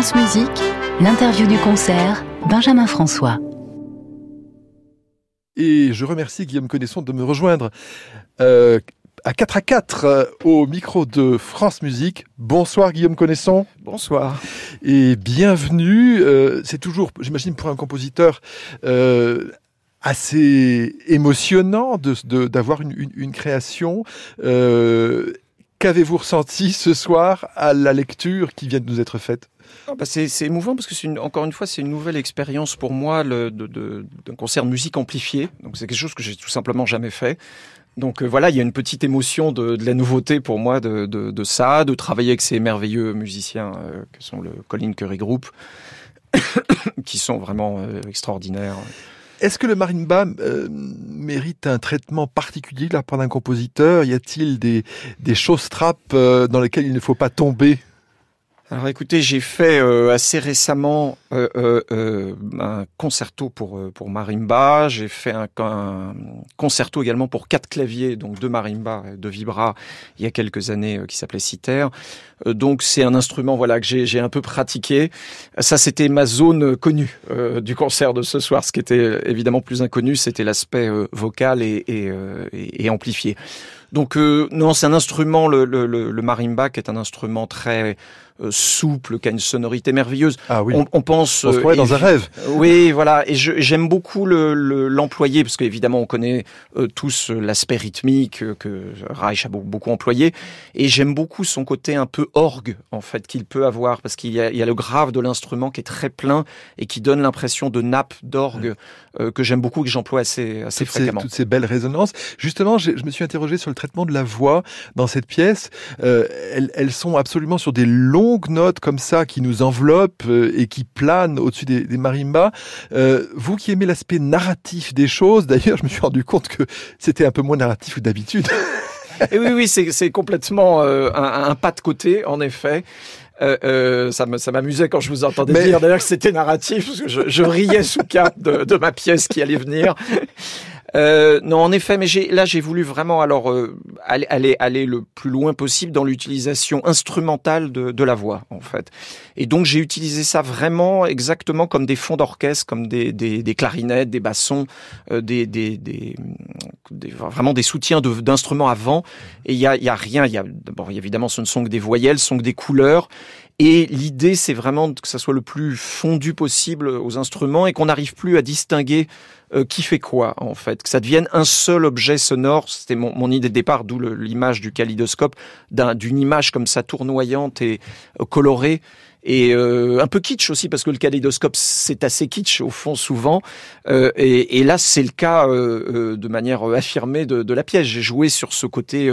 France Musique, l'interview du concert, Benjamin François. Et je remercie Guillaume Connaisson de me rejoindre euh, à 4 à 4 euh, au micro de France Musique. Bonsoir Guillaume Connaisson. Bonsoir. Et bienvenue. Euh, c'est toujours, j'imagine, pour un compositeur assez émotionnant d'avoir une, une, création. Qu'avez-vous ressenti ce soir à la lecture qui vient de nous être faite? Bah c'est, émouvant parce que encore une fois c'est une nouvelle expérience pour moi de, d'un concert musique amplifiée. Donc c'est quelque chose que j'ai tout simplement jamais fait. Donc euh, voilà, il y a une petite émotion de, la nouveauté pour moi de, ça, de travailler avec ces merveilleux musiciens euh, que sont le Colin Curry Group, qui sont vraiment euh, extraordinaires. Est-ce que le marimba mérite un traitement particulier de la part d'un compositeur? Y a-t-il des, choses trappes dans lesquelles il ne faut pas tomber? Alors écoutez, j'ai fait euh, assez récemment euh, euh, un concerto pour pour marimba. J'ai fait un, concerto également pour quatre claviers, donc deux marimba, deux vibra, il y a quelques années, qui s'appelait Citer. donc c'est un instrument voilà que j'ai un peu pratiqué. Ça c'était ma zone connue du concert de ce soir. Ce qui était évidemment plus inconnu, c'était l'aspect vocal et, et, et, amplifié. Donc non, c'est un instrument, le, le, le marimba, qui est un instrument très euh, souple, qui a une sonorité merveilleuse. Ah oui. On, pense. On se euh, dans un rêve. Oui, voilà. Et j'aime beaucoup l'employer le, parce qu'évidemment on connaît euh, tous l'aspect rythmique que Reich a beaucoup employé. Et j'aime beaucoup son côté un peu orgue en fait qu'il peut avoir parce qu'il y, y, a le grave de l'instrument qui est très plein et qui donne l'impression de nappe d'orgue que j'aime beaucoup et que j'emploie assez assez fréquemment. toutes ces belles résonances. Justement, je me suis interrogé sur le traitement de la voix dans cette pièce. elles, elles sont absolument sur des longs notes comme ça qui nous enveloppent euh, et qui planent au-dessus des, des marimbas. Euh, vous qui aimez l'aspect narratif des choses, d'ailleurs, je me suis rendu compte que c'était un peu moins narratif que d'habitude. Et oui, oui, c'est complètement euh, un, pas de côté, en effet. Euh, ça m'amusait quand je vous entendais dire d'ailleurs que c'était narratif, parce que je, je riais sous cap de, de, ma pièce qui allait venir. Euh, non, en effet, mais là j'ai voulu vraiment alors euh, aller, aller, aller le plus loin possible dans l'utilisation instrumentale de, de, la voix en fait. Et donc j'ai utilisé ça vraiment exactement comme des fonds d'orchestre, comme des, des, des, clarinettes, des bassons, euh, des, des, des, vraiment des soutiens d'instruments avant. Et il y a, y a rien. Il y a bon, évidemment, ce ne sont que des voyelles, ce sont que des couleurs. Et l'idée, c'est vraiment que ça soit le plus fondu possible aux instruments et qu'on n'arrive plus à distinguer euh, qui fait quoi en fait, que ça devienne un seul objet sonore. C'était mon, mon, idée de départ, d'où l'image du kaléidoscope, d'une image comme ça tournoyante et euh, colorée. Et euh, un peu kitsch aussi parce que le kaléidoscope c'est assez kitsch au fond souvent. Euh, et, et, là c'est le cas euh, de manière affirmée de, de la pièce. J'ai joué sur ce côté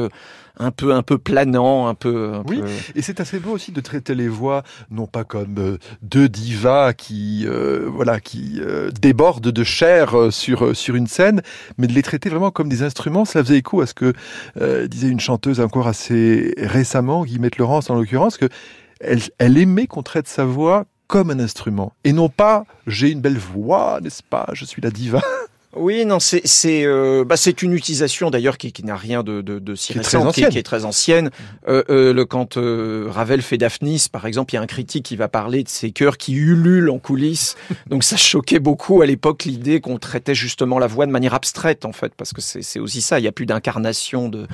un peu un peu planant, un peu. oui, et c'est assez beau aussi de traiter les voix non pas comme euh, deux divas qui euh, voilà qui euh, débordent de chair sur sur une scène, mais de les traiter vraiment comme des instruments. Ça faisait écho à ce que disait une chanteuse encore assez récemment, Guillemette Laurence en l'occurrence, que elle, elle aimait qu'on traite sa voix comme un instrument et non pas j'ai une belle voix, n'est-ce pas Je suis la diva. Oui, non, c'est c'est euh, bah, c'est une utilisation d'ailleurs qui, qui n'a rien de, de, de si qui, ancienne. Qui, est très ancienne. Euh, euh, le quand Ravel fait Daphnis, par exemple, il y a un critique qui va parler de ces chœurs qui ululent en coulisses. Donc ça choquait beaucoup à l'époque l'idée qu'on traitait justement la voix de manière abstraite en fait, parce que c'est aussi ça. Il y a plus d'incarnation de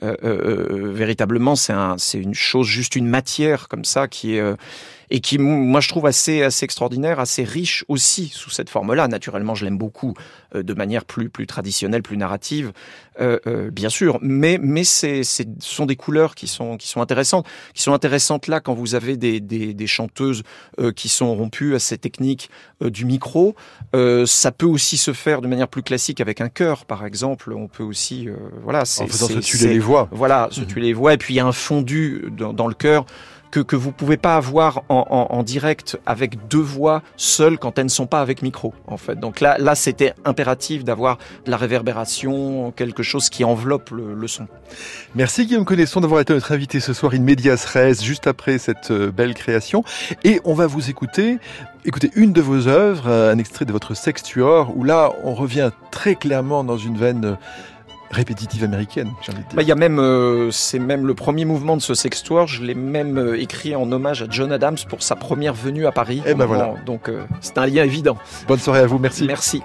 véritablement, c'est un, c'est une chose, juste une matière comme ça qui est et qui, moi, je trouve assez, assez extraordinaire, assez riche aussi sous cette forme-là. Naturellement, je l'aime beaucoup de manière plus, plus traditionnelle, plus narrative, euh, euh, bien sûr. Mais, mais c'est, ce sont des couleurs qui sont, qui sont intéressantes, qui sont intéressantes là quand vous avez des, des, des chanteuses euh, qui sont rompues à ces techniques du micro. ça peut aussi se faire de manière plus classique avec un chœur, par exemple. On peut aussi, voilà, c'est, en faisant se tuer les voix. Voilà, se tuer les voix. Et puis il y a un fondu dans, dans le chœur que, que vous pouvez pas avoir en, direct avec deux voix seules quand elles ne sont pas avec micro, en fait. Donc là, là c'était impératif d'avoir de la réverbération, quelque chose qui enveloppe le, son. Merci Guillaume Connaisson d'avoir été notre invité ce soir in medias res, juste après cette euh, belle création. Et on va vous écouter écoutez une de vos œuvres, un extrait de votre sextuor, où là, on revient très clairement dans une veine répétitive américaine. Bah, il y a même, c'est même le premier mouvement de ce sextoire. Je l'ai même écrit en hommage à John Adams pour sa première venue à Paris. Et eh ben voilà. Donc c'est un lien évident. Bonne soirée à vous, merci. Merci.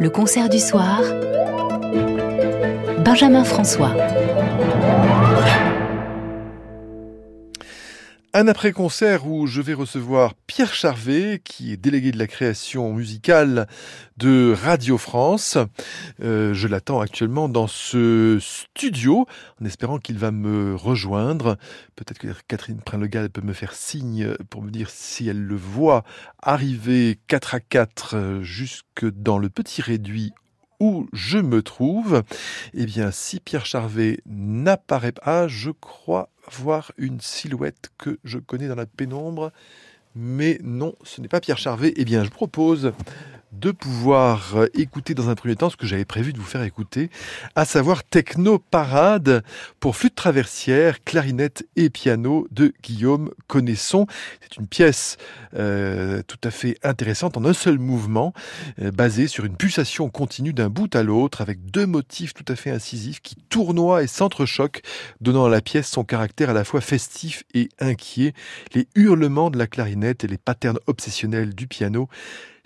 Le concert du soir. Benjamin François. Un après-concert où je vais recevoir Pierre Charvet, qui est délégué de la création musicale de Radio France. Euh, je l'attends actuellement dans ce studio, en espérant qu'il va me rejoindre. Peut-être que Catherine Prinlegal peut me faire signe pour me dire si elle le voit arriver 4 à 4 jusque dans le petit réduit où je me trouve. Eh bien, si Pierre Charvet n'apparaît pas, je crois voir une silhouette que je connais dans la pénombre. Mais non, ce n'est pas Pierre Charvet. Eh bien, je propose de pouvoir euh, écouter dans un premier temps ce que j'avais prévu de vous faire écouter, à savoir Techno Parade pour flûte traversière, clarinette et piano de Guillaume Connaisson. C'est une pièce euh, tout à fait intéressante en un seul mouvement, euh, basée sur une pulsation continue d'un bout à l'autre avec deux motifs tout à fait incisifs qui tournoient et s'entrechoquent, donnant à la pièce son caractère à la fois festif et inquiet. Les hurlements de la clarinette et les patterns obsessionnels du piano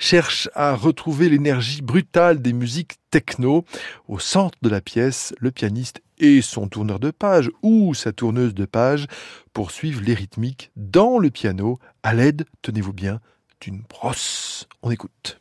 cherche à retrouver l'énergie brutale des musiques techno. Au centre de la pièce, le pianiste et son tourneur de page ou sa tourneuse de page poursuivent les rythmiques dans le piano à l'aide, tenez-vous bien, d'une brosse. On écoute.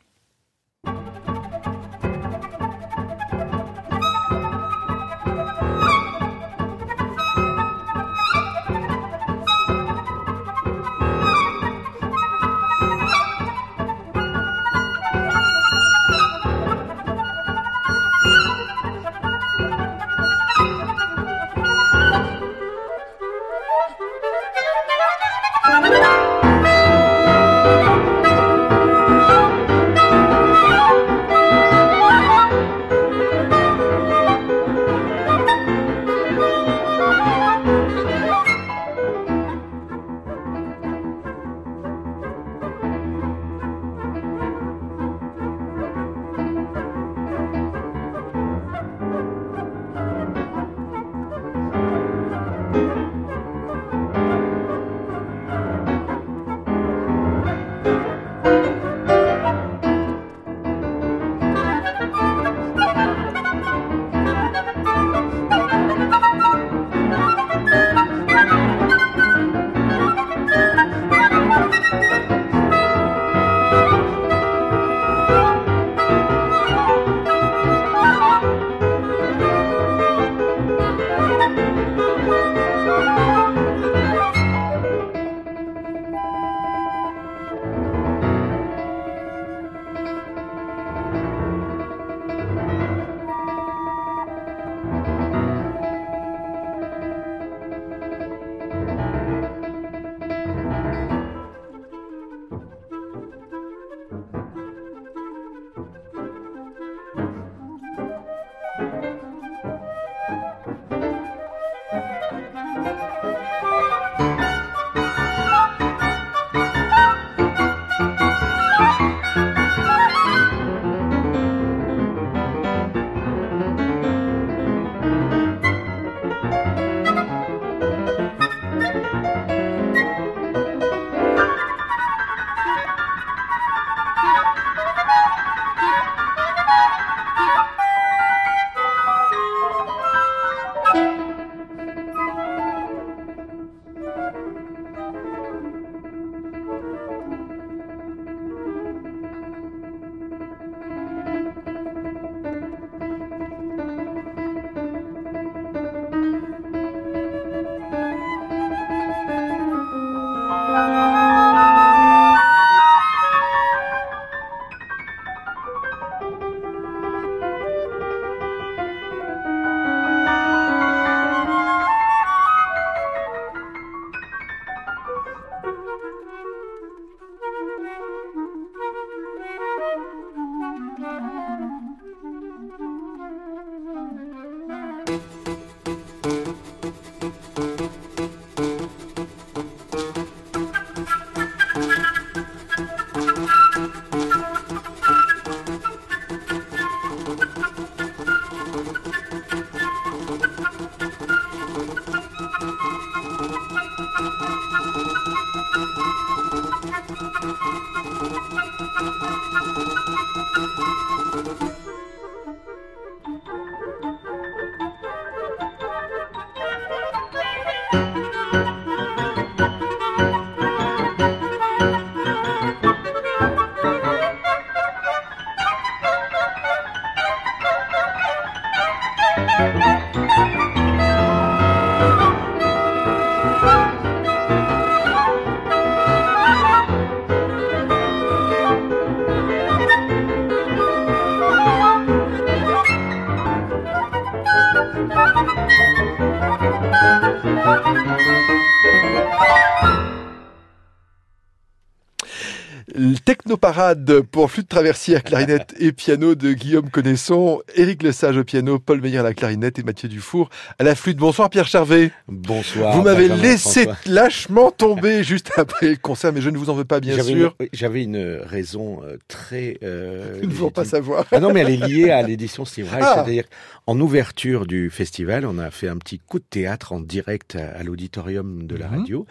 Technoparade pour flûte traversière, clarinette et piano de Guillaume Connaisson, Éric Lesage au piano, Paul Meyer à la clarinette et Mathieu Dufour à la flûte. Bonsoir Pierre Charvet. Bonsoir. Vous m'avez laissé lâchement tomber juste après le concert, mais je ne vous en veux pas bien sûr. J'avais une raison euh, très... Euh, ne faut pas savoir. Ah non, mais elle est liée à l'édition Steve Reich, ah. c'est-à-dire en ouverture du festival, on a fait un petit coup de théâtre en direct à, l'auditorium de la mhm. radio.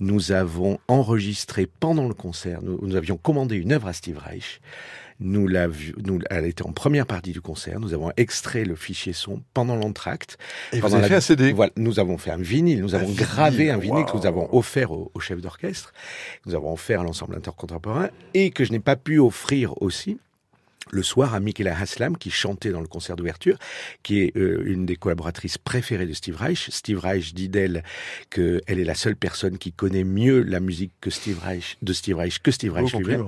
Nous avons enregistré pendant le concert, nous, avions commandé une œuvre à Steve Reich. Nous nous, elle était en première partie du concert. Nous avons extrait le fichier son pendant l'entracte. Et vous avez fait un CD Voilà, nous avons fait un vinyle. Nous avons gravé un vinyle que nous avons offert au, au chef d'orchestre. Nous avons offert à l'ensemble intercontemporain et que je n'ai pas pu offrir aussi le soir à Michaela Haslam qui chantait dans le concert d'ouverture, qui est euh, une des collaboratrices préférées de Steve Reich. Steve Reich dit d'elle qu'elle est la seule personne qui connaît mieux la musique que Steve Reich, de Steve Reich que Steve Reich lui-même.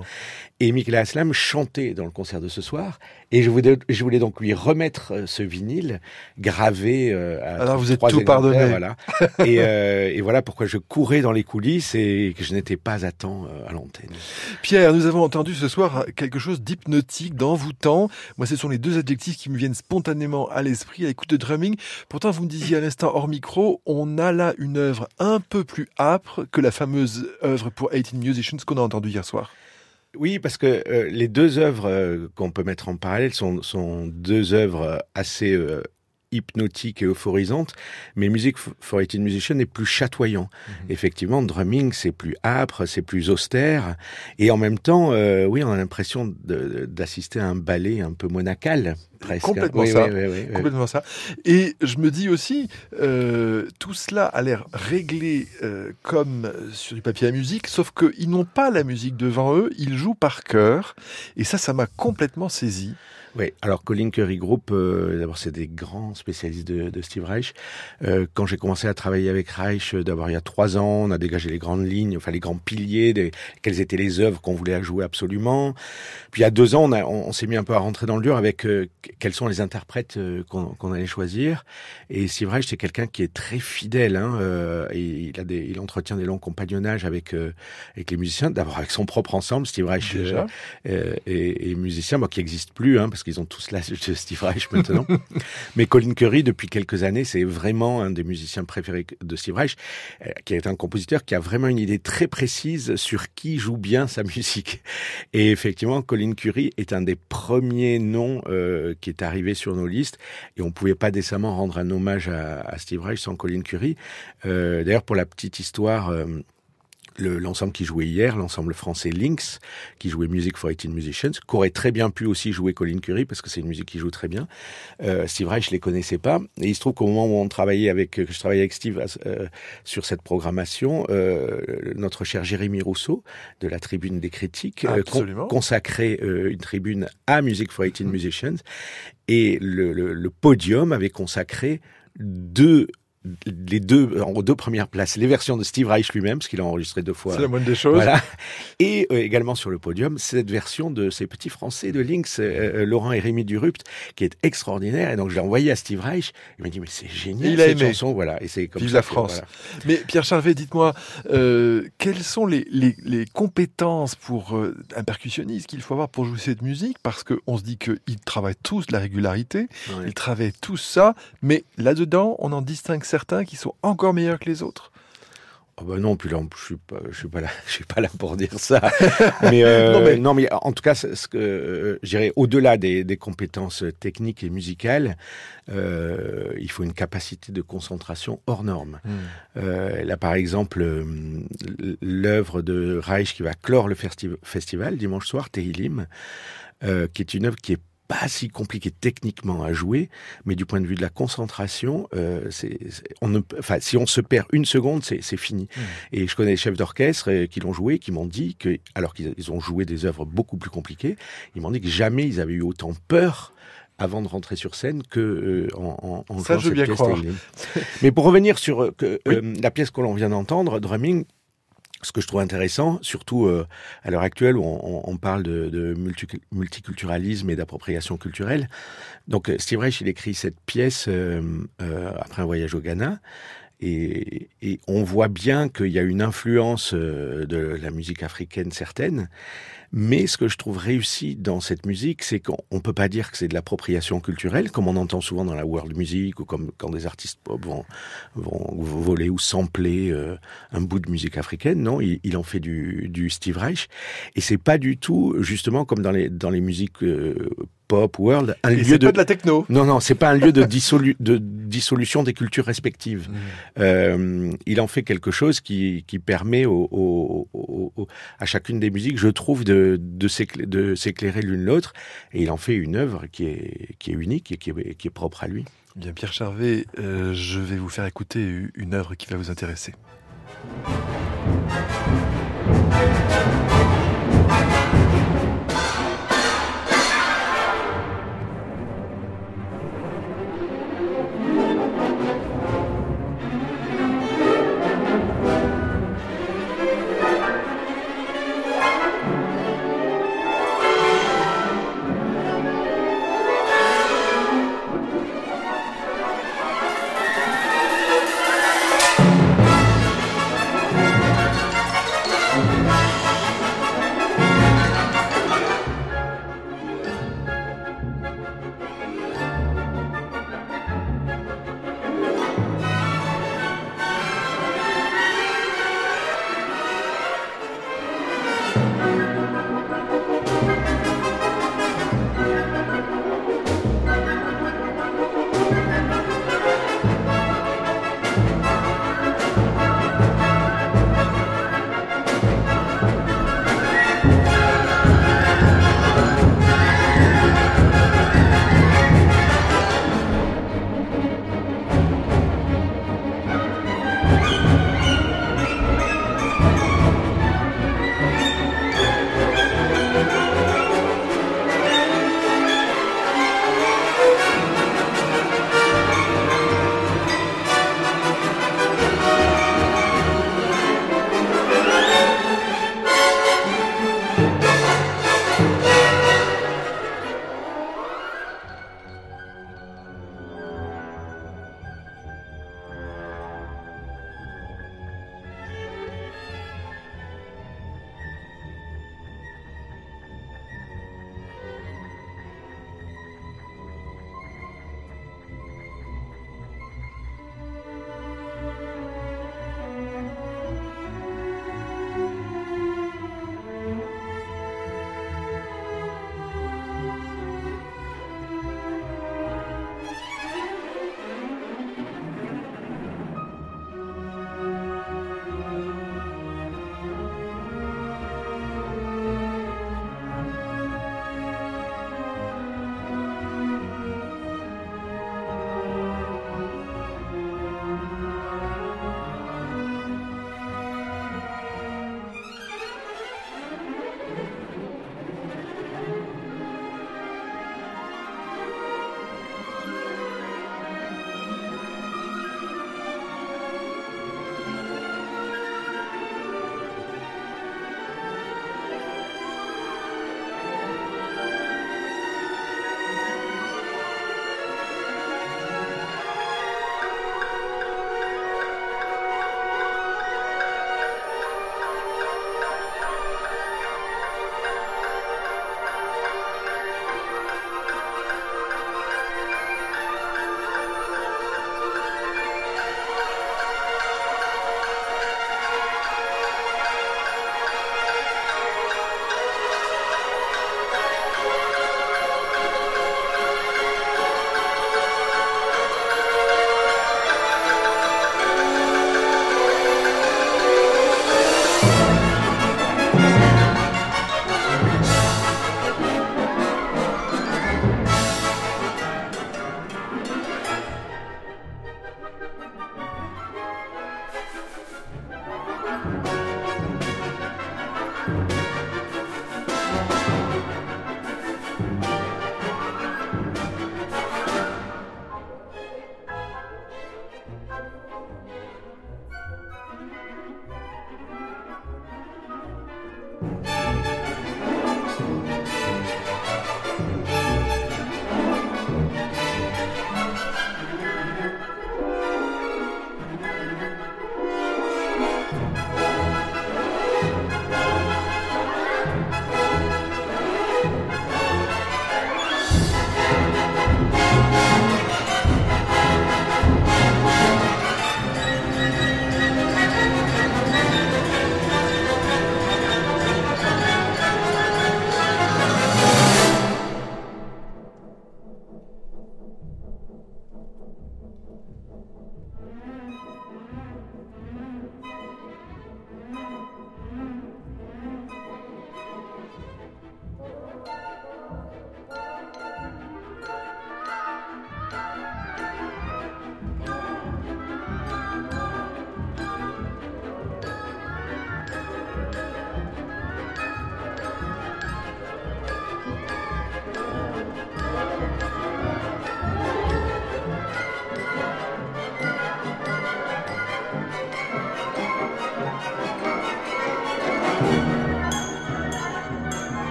Et Michaela Haslam chantait dans le concert de ce soir. Et je voulais, je voulais donc lui remettre euh, ce vinyle gravé. Euh, à Alors vous êtes tout pardonné. Voilà. et, euh, et, voilà pourquoi je courais dans les coulisses et que je n'étais pas à temps euh, à l'antenne. Pierre, nous avons entendu ce soir quelque chose d'hypnotique, d'envoûtant. Moi, ce sont les deux adjectifs qui me viennent spontanément à l'esprit à l'écoute de drumming. Pourtant, vous me disiez à l'instant hors micro, on a là une œuvre un peu plus âpre que la fameuse œuvre pour 18 Musicians qu'on a entendue hier soir. Oui, parce que euh, les deux œuvres euh, qu'on peut mettre en parallèle sont, sont deux œuvres assez euh, hypnotique et euphorisante, mais Music for 18 Musicians est plus chatoyant. Mhm. Effectivement, drumming, c'est plus âpre, c'est plus austère, et en même temps, euh, oui, on a l'impression d'assister à un ballet un peu monacal, presque. Complètement ça. Complètement ça. Et je me dis aussi, euh, tout cela a l'air réglé euh, comme sur du papier à musique, sauf qu'ils n'ont pas la musique devant eux, ils jouent par cœur, et ça, ça m'a complètement saisi. Oui, alors Colin Curry Group, euh, d'abord c'est des grands spécialistes de, de Steve Reich. Euh, quand j'ai commencé à travailler avec Reich, euh, d'abord il y a trois ans, on a dégagé les grandes lignes, enfin les grands piliers, des, quelles étaient les œuvres qu'on voulait jouer absolument. Puis il y a deux ans, on, on, s'est mis un peu à rentrer dans le dur avec euh, quels sont les interprètes qu'on allait choisir. Et Steve Reich, c'est quelqu'un qui est très fidèle. Hein, et il, a des, il entretient des longs compagnonnages avec, avec les musiciens, d'abord avec son propre ensemble, Steve Reich et, et, musicien, bon, qui n'existe plus, hein, parce qu'ils ont tous l'âge de Steve Reich maintenant. Mais Colin Curry, depuis quelques années, c'est vraiment un des musiciens préférés de Steve Reich, euh, qui est un compositeur qui a vraiment une idée très précise sur qui joue bien sa musique. Et effectivement, Colin Curry est un des premiers noms euh, qui est arrivé sur nos listes, et on pouvait pas décemment rendre un hommage à, Steve Reich sans Colin Curry. Euh, d'ailleurs, pour la petite histoire l'ensemble qui jouait hier, l'ensemble français Lynx, qui jouait Music for 18 Musicians, qu'aurait très bien pu aussi jouer Colin Curry, parce que c'est une musique qui joue très bien. Euh, Steve Reich, je les connaissais pas. Et il se trouve qu'au moment où on travaillait avec, que je travaillais avec Steve euh, sur cette programmation, euh, notre cher Jérémy Rousseau, de la Tribune des Critiques, euh, consacrait euh, une tribune à Music for 18 Musicians. Et le, le, le podium avait consacré deux les deux, en deux premières places, les versions de Steve Reich lui-même, parce qu'il a enregistré deux fois. C'est la moindre des choses. Voilà. Et euh, également sur le podium, cette version de ces petits Français de Lynx, euh, euh, Laurent et Rémi Durupt, qui est extraordinaire. Et donc, je l'ai envoyé à Steve Reich. Il m'a dit, mais c'est génial, il a cette aimé. chanson. Voilà. Et c'est comme Vive ça la France. Mais Pierre Charvet, dites-moi, quelles sont les, les, les compétences pour un percussionniste qu'il faut avoir pour jouer cette musique? Parce qu'on se dit qu'ils travaillent tous la régularité, ils travaillent tous ça, mais là-dedans, on en distingue certains qui sont encore meilleurs que les autres? Oh non, puis là, je suis pas, je suis pas là, je suis pas là pour dire ça. mais, euh, non, mais... en tout cas, ce que euh, je dirais, au-delà des, des, compétences techniques et musicales, euh, il faut une capacité de concentration hors norme. Hmm. Là, par exemple, l'œuvre de Reich qui va clore le festival dimanche soir, Tehilim, qui est une œuvre qui est pas si compliqué techniquement à jouer, mais du point de vue de la concentration, euh, c'est, on ne, enfin, si on se perd une seconde, c'est, fini. Mmh. Et je connais des chefs d'orchestre euh, qui l'ont joué, qui m'ont dit que, alors qu'ils ont joué des œuvres beaucoup plus compliquées, ils m'ont dit que jamais ils avaient eu autant peur avant de rentrer sur scène que euh, en, en, Ça, je cette bien Croire. Mais pour revenir sur euh, que, la pièce que l'on vient d'entendre, Drumming, ce que je trouve intéressant, surtout euh, à l'heure actuelle où on, parle de, multiculturalisme et d'appropriation culturelle. Donc euh, Steve Reich, il écrit cette pièce euh, après un voyage au Ghana. Et on voit bien qu'il y a une influence de la musique africaine certaine, mais ce que je trouve réussi dans cette musique, c'est qu'on ne peut pas dire que c'est de l'appropriation culturelle, comme on entend souvent dans la world music, ou comme quand des artistes pop vont, voler ou sampler euh, un bout de musique africaine. Non, il, en fait du, du, Steve Reich. Et c'est pas du tout, justement, comme dans les, dans les musiques euh, pop, world, un lieu de... pas de la techno. Non, non, c'est pas un lieu de, dissolu... de dissolution des cultures respectives. Mmh. Euh, il en fait quelque chose qui, qui permet au, au, au, à chacune des musiques, je trouve, de, de s'éclairer l'une l'autre. Et il en fait une œuvre qui est, qui est unique et qui est, qui est propre à lui. Bien, Pierre Charvet, euh, je vais vous faire écouter une œuvre qui va vous intéresser.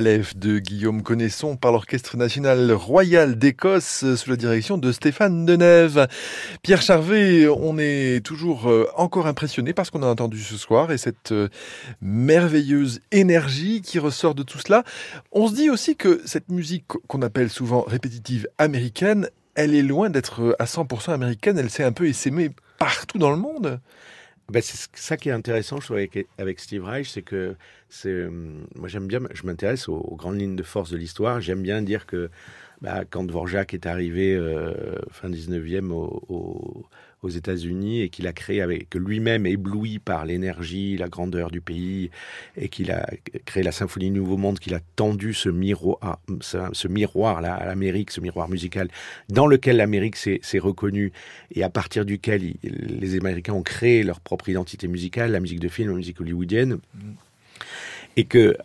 Aleph de Guillaume Connaisson par l'Orchestre national royal d'Écosse sous la direction de Stéphane Denève. Pierre Charvet, on est toujours euh, encore impressionné par ce qu'on a entendu ce soir et cette euh, merveilleuse énergie qui ressort de tout cela. On se dit aussi que cette musique qu'on appelle souvent répétitive américaine, elle est loin d'être euh, à 100% américaine, elle s'est un peu essaimée partout dans le monde. Ben, c'est ça qui est intéressant, avec, avec Steve Reich, c'est que euh, moi j'aime bien, je m'intéresse aux, grandes lignes de force de l'histoire. J'aime bien dire que bah, quand Dvorak est arrivé euh, fin 19e au, au, aux États-Unis et qu'il a créé avec lui-même ébloui par l'énergie, la grandeur du pays et qu'il a créé la symphonie Nouveau Monde, qu'il a tendu ce miroir, là à l'Amérique, ce miroir musical dans lequel l'Amérique s'est reconnue et à partir duquel les Américains ont créé leur propre identité musicale, la musique de film, la musique hollywoodienne. Et que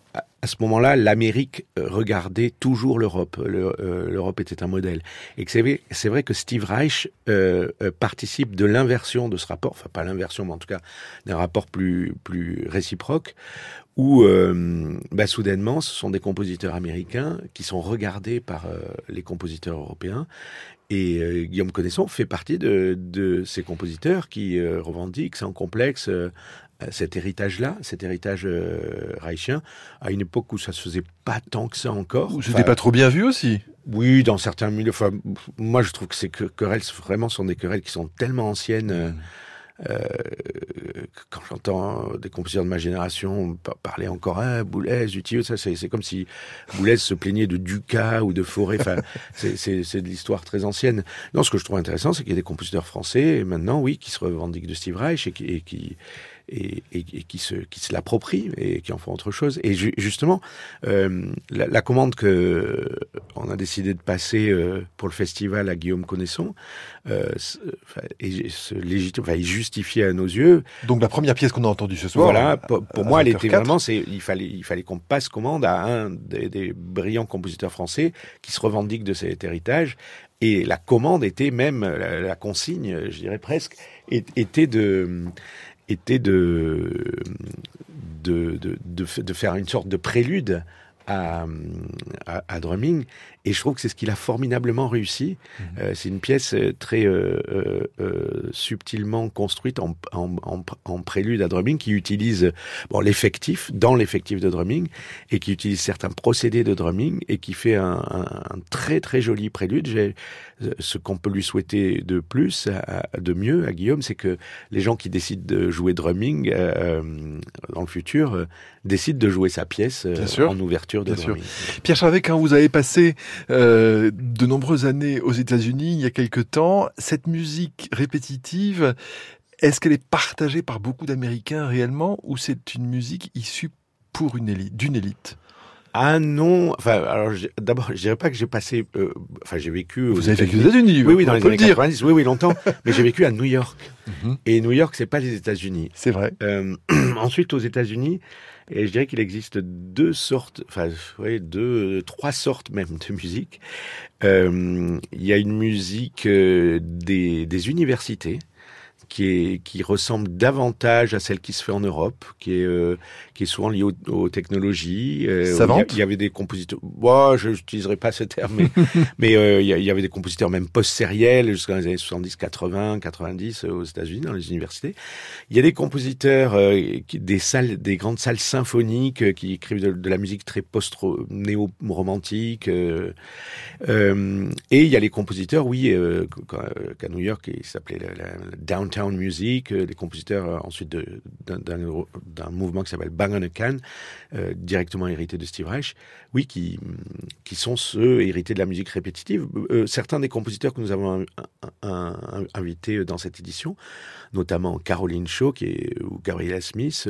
à ce moment-là, l'Amérique euh, regardait toujours l'Europe. Euh, L'Europe était un modèle. Et c'est vrai, que Steve Reich euh, participe de l'inversion de ce rapport, enfin pas l'inversion, mais en tout cas d'un rapport plus, plus réciproque, où bah, soudainement, ce sont des compositeurs américains qui sont regardés par les compositeurs européen. Et Guillaume Connaisson fait partie de, de ces compositeurs qui revendiquent sans complexe cet héritage-là, cet héritage euh, reichien, à une époque où ça se faisait pas tant que ça encore. C'était pas trop bien vu aussi. Oui, dans certains milieux. Enfin, moi, je trouve que ces querelles, vraiment, sont des querelles qui sont tellement anciennes. Euh, mm. Euh, quand j'entends des compositeurs de ma génération parler encore hein, Boulez, Utile, ça c'est comme si Boulez se plaignait de Ducas ou de Forêt. Enfin, c'est de l'histoire très ancienne. Non, ce que je trouve intéressant, c'est qu'il y a des compositeurs français maintenant, oui, qui se revendiquent de Steve Reich et qui, et qui et, et, qui se qui se l'approprient et qui en font autre chose. Et justement, euh, la, la, commande que on a décidé de passer euh, pour le festival à Guillaume Connaisson euh, est, légitime, enfin, est justifiée à nos yeux. Donc la première pièce qu'on a entendue ce soir. Voilà, pour, moi, elle était vraiment, c'est il fallait il fallait qu'on passe commande à un des, des brillants compositeurs français qui se revendique de cet héritage. Et la commande était même, la, la consigne, je dirais presque, était de, était de, de, de, faire une sorte de prélude à, drumming et je trouve que c'est ce qu'il a formidablement réussi. Mmh. Euh, c'est une pièce euh, très euh, euh, euh, subtilement construite en, en, en, en, prélude à drumming qui utilise bon, l'effectif, dans l'effectif de drumming, et qui utilise certains procédés de drumming et qui fait un, un, un très très joli prélude. J'ai, ce qu'on peut lui souhaiter de plus, de mieux à Guillaume, c'est que les gens qui décident de jouer drumming dans le futur décident de jouer sa pièce en ouverture de Bien drumming. Sûr. Pierre Charvet, quand vous avez passé euh, de nombreuses années aux États-Unis, il y a quelque temps. Cette musique répétitive, est-ce qu'elle est partagée par beaucoup d'Américains réellement ou c'est une musique issue pour une élite, d'une élite? Ah non, enfin alors d'abord je dirais pas que j'ai passé, euh, enfin j'ai vécu. Vous avez vécu aux États-Unis, oui oui dans les années 90, oui oui longtemps, mais j'ai vécu à New York mm -hmm. et New York c'est pas les États-Unis. C'est vrai. Euh, ensuite aux États-Unis, et je dirais qu'il existe deux sortes, enfin, deux, trois sortes même de musique. Euh, il y a une musique euh, des universités qui, est, qui ressemble davantage à celle qui se fait en Europe, qui est, euh, qui est souvent liée aux, aux technologies. Euh, Savante. Il y, avait des compositeurs. Bon, je n'utiliserai pas ce terme, mais, mais euh, il y avait des compositeurs même post-sériels jusqu'à les années 70, 80, 90 aux États-Unis dans les universités. Il y a des compositeurs euh, qui, des salles, des grandes salles symphoniques qui écrivent de, de, la musique très post-néo-romantique. Et il y a les compositeurs, oui, qu'à New York, il s'appelait la, la Downtown Town Music, euh, des compositeurs euh, ensuite d'un mouvement qui s'appelle Bang on a Can, euh, directement hérité de Steve Reich, oui, qui, qui sont ceux hérités de la musique répétitive. Certains des compositeurs que nous avons invités dans cette édition, notamment Caroline Shaw qui est, ou Gabriela Smith,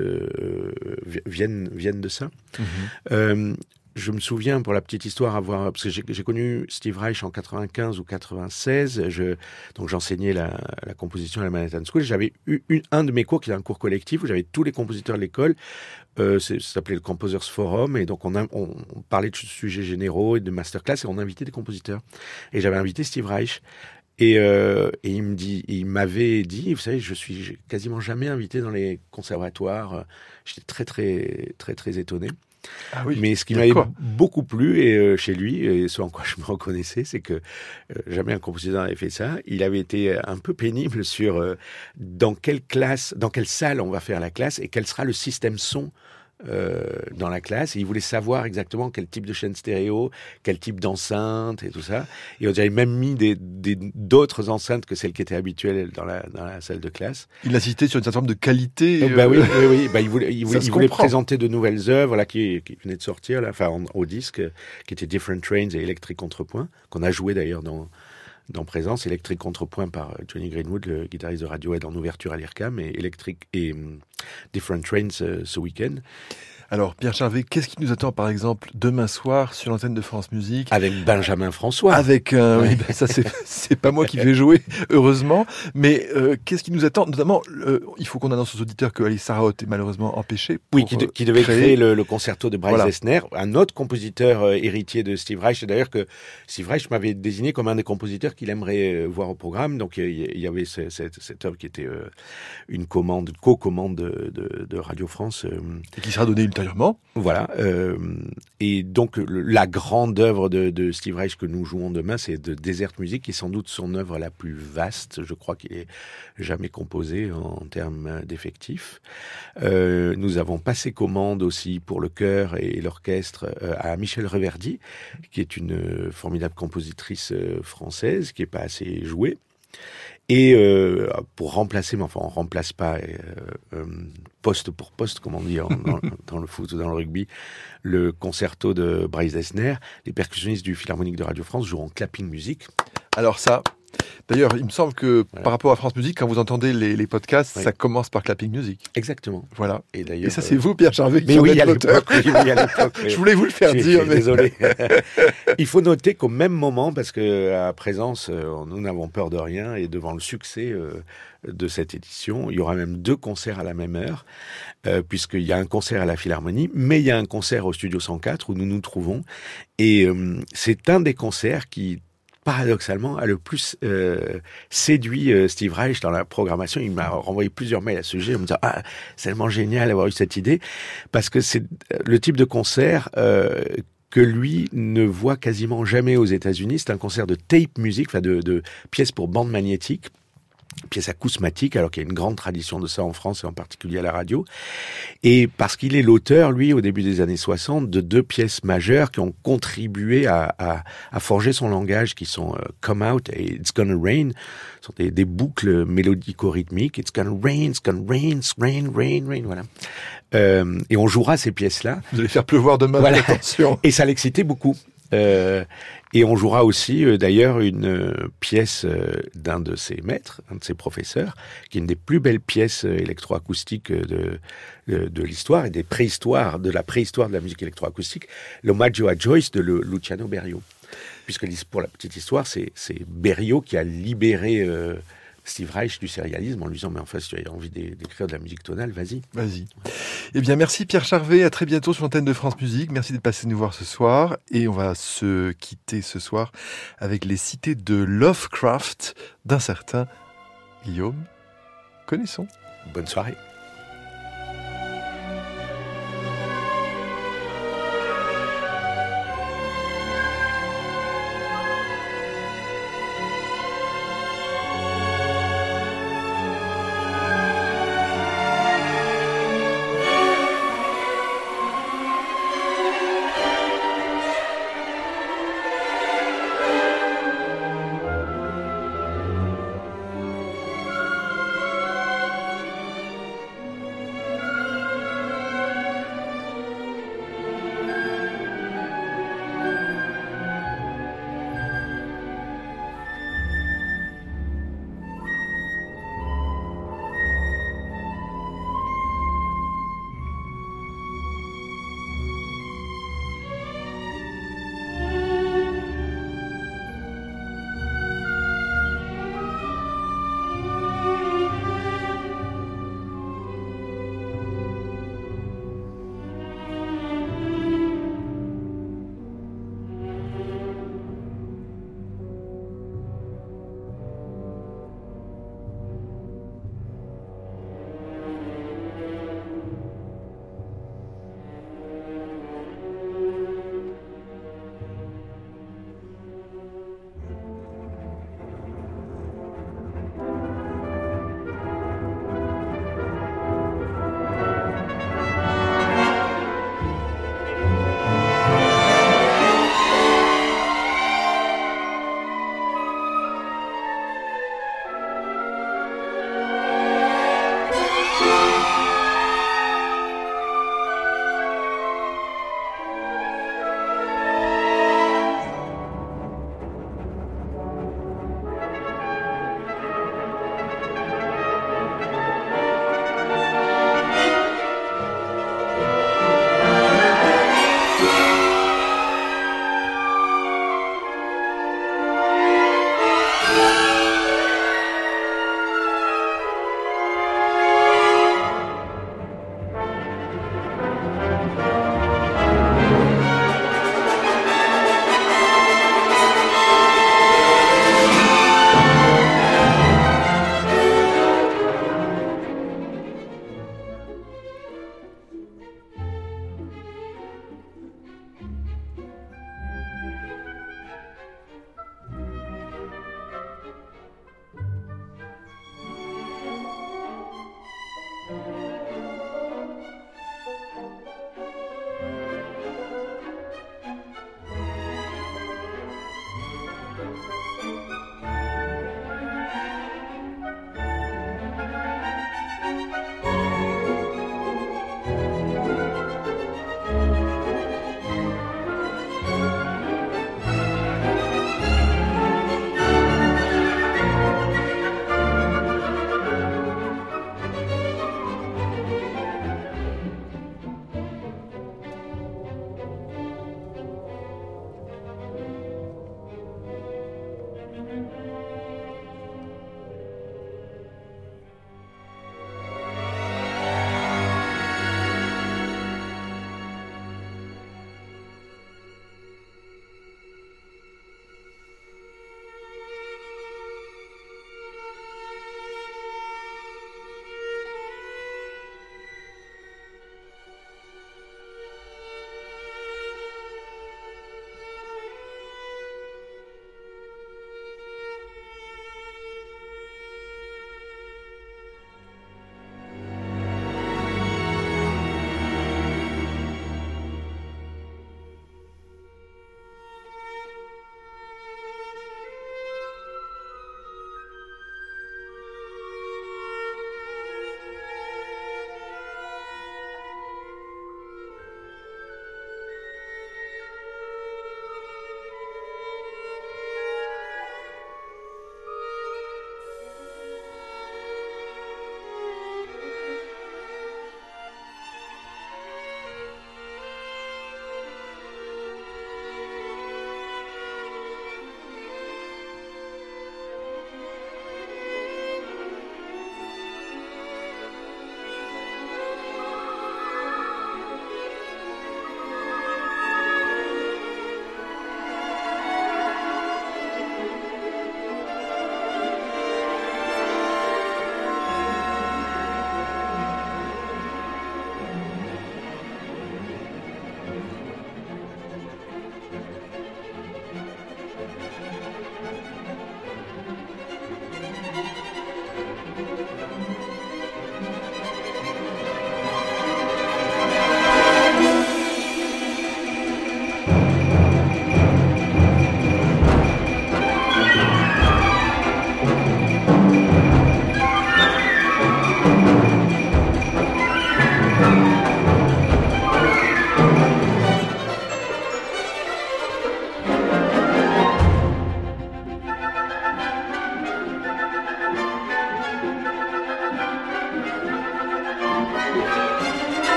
viennent, viennent de ça. Mm -hmm je me souviens pour la petite histoire avoir parce que j'ai connu Steve Reich en 95 ou 96 je donc j'enseignais la, composition à la Manhattan School j'avais eu un de mes cours qui était un cours collectif où j'avais tous les compositeurs de l'école euh, ça s'appelait le Composers Forum et donc on, parlait de sujets généraux et de masterclass et on invitait des compositeurs et j'avais invité Steve Reich et, euh, et, il me dit, il m'avait dit, vous savez, je suis quasiment jamais invité dans les conservatoires. J'étais très très très très étonné. Ah oui, Mais ce qui m'avait beaucoup plu et euh, chez lui, et ce en quoi je me reconnaissais, c'est que euh, jamais un compositeur n'avait fait ça. Il avait été un peu pénible sur euh, dans quelle classe, dans quelle salle on va faire la classe et quel sera le système son euh, dans la classe et il voulait savoir exactement quel type de chaîne stéréo, quel type d'enceinte et tout ça. Et on avait même mis des, d'autres enceintes que celles qui étaient habituelles dans la, dans la salle de classe. Il insistait sur une certaine forme de qualité. Euh, bah oui, oui, oui. Bah, il voulait, il voulait, il voulait présenter de nouvelles œuvres là, qui, qui venaient de sortir, là, enfin, au disque, qui étaient Different Trains et Electric Contrepoint, qu'on a joué d'ailleurs dans, dans Présence, Electric Contrepoint par Johnny Greenwood, le guitariste de Radiohead en ouverture à l'IRCAM, et Electric et um, Different Trains euh, ce week-end. Alors, Pierre Charvet, qu'est-ce qui nous attend, par exemple, demain soir sur l'antenne de France Musique Avec Benjamin François. Avec, euh, oui, ben, ça c'est pas moi qui vais jouer, heureusement. Mais euh, qu'est-ce qui nous attend Notamment, euh, il faut qu'on annonce aux auditeurs que Alice Sarah est malheureusement empêchée. oui, qui, qui, devait créer, le, le, concerto de Bryce Dessner, un autre compositeur héritier de Steve Reich. D'ailleurs que Steve Reich m'avait désigné comme un des compositeurs qu'il aimerait voir au programme. Donc il y avait cette, cette œuvre qui était une commande, co-commande de, de, de, Radio France. Et qui sera donnée une voilà. Euh, et donc la grande œuvre de, Steve Reich que nous jouons demain, c'est de Desert Music, qui est sans doute son œuvre la plus vaste. Je crois qu'il est jamais composé en, termes d'effectifs. Euh, nous avons passé commande aussi pour le chœur et l'orchestre euh, à Michel Reverdy, qui est une formidable compositrice française, qui est pas assez jouée. Et pour remplacer, mais enfin on remplace pas poste pour poste, comme on dit dans, dans, le foot ou dans le rugby, le concerto de Bryce Dessner, les percussionnistes du Philharmonique de Radio France joueront clapping music. Alors ça, D'ailleurs, il me semble que par rapport à France Musique, quand vous entendez les, les podcasts, ça commence par Clapping Music. Exactement. Voilà. Et d'ailleurs. ça, c'est vous, Pierre Charvet, qui oui, à l'époque. Oui, Je voulais vous le faire dire, mais désolé. il faut noter qu'au même moment, parce que à présence, euh, nous n'avons peur de rien, et devant le succès euh, de cette édition, il y aura même deux concerts à la même heure, euh, puisqu'il y a un concert à la Philharmonie, mais il y a un concert au Studio 104 où nous nous trouvons, et euh, c'est un des concerts qui paradoxalement, a le plus euh, séduit euh, Steve Reich dans la programmation. Il m'a renvoyé plusieurs mails à ce sujet en me disant ah c'est tellement génial d'avoir eu cette idée parce que c'est euh, le type de concert euh, que lui ne voit quasiment jamais aux États-Unis. C'est un concert de tape music, enfin de, de pièces pour bande magnétique pièce acousmatique, alors qu'il y a une grande tradition de ça en France et en particulier à la radio. Et parce qu'il est l'auteur, lui, au début des années 60, de deux pièces majeures qui ont contribué à, à, à forger son langage, qui sont euh, Come Out et It's Gonna Rain, ce sont des, des boucles mélodico-rythmiques. It's gonna rain, it's gonna rain, it's rain, rain, rain, voilà. Euh, et on jouera ces pièces-là. Vous allez faire pleuvoir demain, voilà. attention. Et ça l'excitait beaucoup. Euh, et on jouera aussi euh, d'ailleurs une euh, pièce d'un de ses maîtres, un de ses professeurs, qui est une des plus belles pièces électroacoustiques de, de, de l'histoire et des préhistoires, de la préhistoire de la musique électroacoustique, l'Omaggio a Joyce de Luciano Berio. Puisque pour la petite histoire, c'est Berio qui a libéré Steve Reich du sérialisme en lui disant mais en fait si tu as envie d'écrire de la musique tonale, vas-y. Vas-y. Eh bien merci Pierre Charvet, à très bientôt sur l'antenne de France Musique. Merci d'être passé nous voir ce soir et on va se quitter ce soir avec les cités de Lovecraft d'un certain Guillaume. Connaissons. Bonne soirée.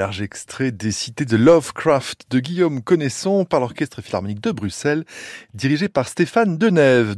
Large extrait des cités de Lovecraft de Guillaume Connaisson par l'Orchestre Philharmonique de Bruxelles, dirigé par Stéphane Denève.